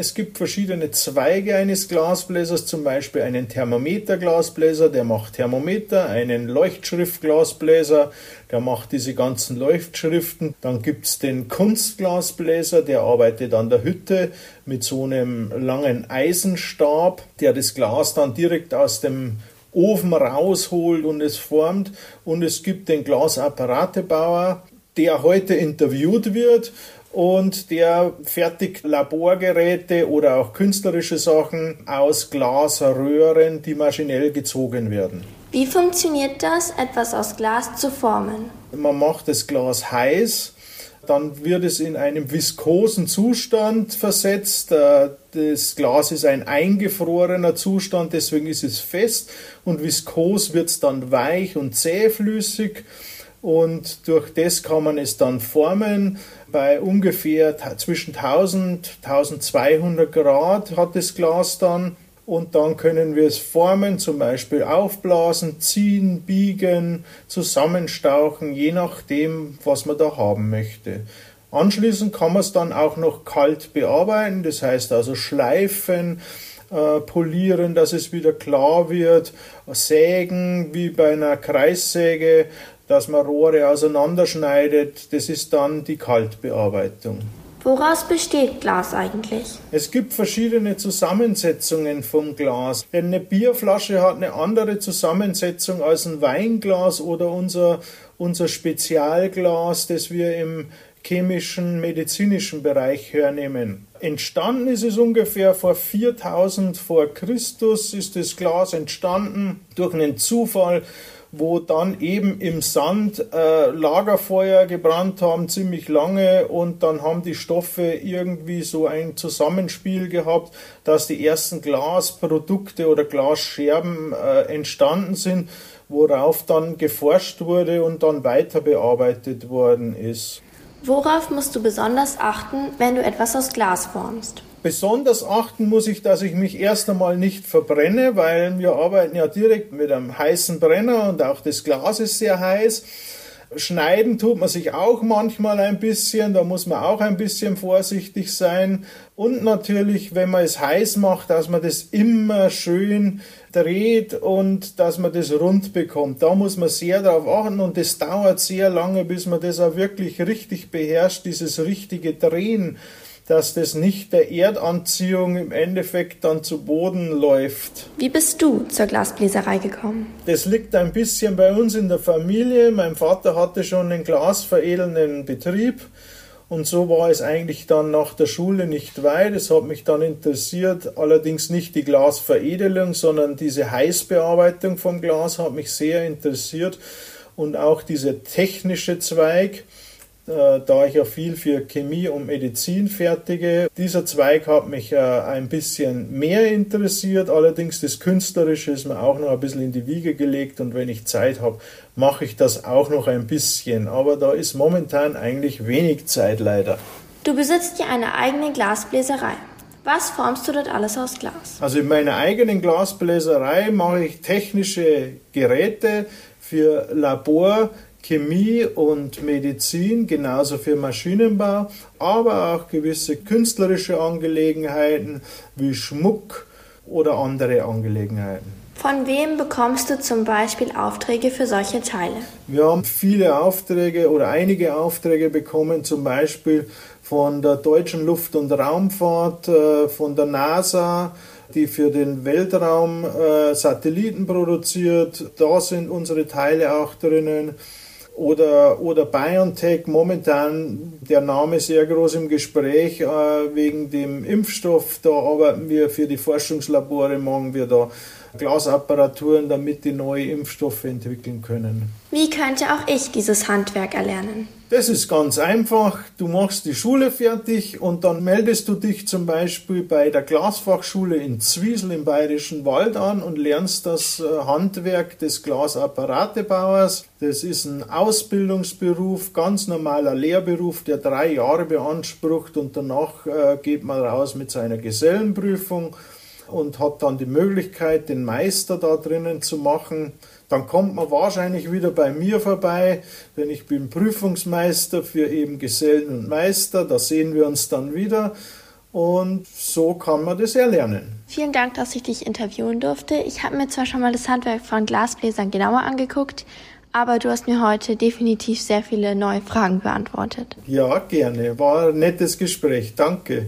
Es gibt verschiedene Zweige eines Glasbläsers, zum Beispiel einen Thermometerglasbläser, der macht Thermometer, einen Leuchtschriftglasbläser, der macht diese ganzen Leuchtschriften. Dann gibt es den Kunstglasbläser, der arbeitet an der Hütte mit so einem langen Eisenstab, der das Glas dann direkt aus dem Ofen rausholt und es formt. Und es gibt den Glasapparatebauer, der heute interviewt wird und der fertigt Laborgeräte oder auch künstlerische Sachen aus Glasröhren, die maschinell gezogen werden. Wie funktioniert das, etwas aus Glas zu formen? Man macht das Glas heiß, dann wird es in einem viskosen Zustand versetzt. Äh, das Glas ist ein eingefrorener Zustand, deswegen ist es fest und viskos wird es dann weich und zähflüssig und durch das kann man es dann formen. Bei ungefähr zwischen 1000 1200 Grad hat das Glas dann und dann können wir es formen, zum Beispiel aufblasen, ziehen, biegen, zusammenstauchen, je nachdem, was man da haben möchte. Anschließend kann man es dann auch noch kalt bearbeiten, das heißt also schleifen, äh, polieren, dass es wieder klar wird, sägen wie bei einer Kreissäge, dass man Rohre auseinanderschneidet. Das ist dann die Kaltbearbeitung. Woraus besteht Glas eigentlich? Es gibt verschiedene Zusammensetzungen vom Glas. Denn eine Bierflasche hat eine andere Zusammensetzung als ein Weinglas oder unser, unser Spezialglas, das wir im chemischen, medizinischen Bereich hernehmen. Entstanden ist es ungefähr vor 4000 vor Christus, ist das Glas entstanden durch einen Zufall wo dann eben im Sand äh, Lagerfeuer gebrannt haben, ziemlich lange, und dann haben die Stoffe irgendwie so ein Zusammenspiel gehabt, dass die ersten Glasprodukte oder Glasscherben äh, entstanden sind, worauf dann geforscht wurde und dann weiter bearbeitet worden ist. Worauf musst du besonders achten, wenn du etwas aus Glas formst? Besonders achten muss ich, dass ich mich erst einmal nicht verbrenne, weil wir arbeiten ja direkt mit einem heißen Brenner und auch das Glas ist sehr heiß. Schneiden tut man sich auch manchmal ein bisschen, da muss man auch ein bisschen vorsichtig sein. Und natürlich, wenn man es heiß macht, dass man das immer schön dreht und dass man das rund bekommt. Da muss man sehr darauf achten und es dauert sehr lange, bis man das auch wirklich richtig beherrscht, dieses richtige Drehen dass das nicht der Erdanziehung im Endeffekt dann zu Boden läuft. Wie bist du zur Glasbläserei gekommen? Das liegt ein bisschen bei uns in der Familie. Mein Vater hatte schon einen glasveredelnden Betrieb. Und so war es eigentlich dann nach der Schule nicht weit. Es hat mich dann interessiert, allerdings nicht die Glasveredelung, sondern diese Heißbearbeitung vom Glas hat mich sehr interessiert und auch dieser technische Zweig. Äh, da ich ja viel für Chemie und Medizin fertige. Dieser Zweig hat mich äh, ein bisschen mehr interessiert, allerdings das Künstlerische ist mir auch noch ein bisschen in die Wiege gelegt und wenn ich Zeit habe, mache ich das auch noch ein bisschen. Aber da ist momentan eigentlich wenig Zeit leider. Du besitzt ja eine eigene Glasbläserei. Was formst du dort alles aus Glas? Also in meiner eigenen Glasbläserei mache ich technische Geräte für Labor, Chemie und Medizin, genauso für Maschinenbau, aber auch gewisse künstlerische Angelegenheiten wie Schmuck oder andere Angelegenheiten. Von wem bekommst du zum Beispiel Aufträge für solche Teile? Wir haben viele Aufträge oder einige Aufträge bekommen, zum Beispiel von der Deutschen Luft- und Raumfahrt, äh, von der NASA, die für den Weltraum äh, Satelliten produziert. Da sind unsere Teile auch drinnen oder, oder BioNTech, momentan der Name sehr groß im Gespräch äh, wegen dem Impfstoff. Da arbeiten wir für die Forschungslabore, machen wir da Glasapparaturen, damit die neue Impfstoffe entwickeln können. Wie könnte auch ich dieses Handwerk erlernen? Das ist ganz einfach. Du machst die Schule fertig und dann meldest du dich zum Beispiel bei der Glasfachschule in Zwiesel im Bayerischen Wald an und lernst das äh, Handwerk des Glasapparatebauers. Das ist ein Ausbildungsberuf, ganz normaler Lehrberuf, der drei Jahre beansprucht und danach äh, geht man raus mit seiner Gesellenprüfung und hat dann die Möglichkeit, den Meister da drinnen zu machen. Dann kommt man wahrscheinlich wieder bei mir vorbei, denn ich bin Prüfungsmeister für eben Gesellen und Meister. Da sehen wir uns dann wieder. Und so kann man das erlernen. Vielen Dank, dass ich dich interviewen durfte. Ich habe mir zwar schon mal das Handwerk von Glasbläsern genauer angeguckt, aber du hast mir heute definitiv sehr viele neue Fragen beantwortet. Ja, gerne. War ein nettes Gespräch. Danke.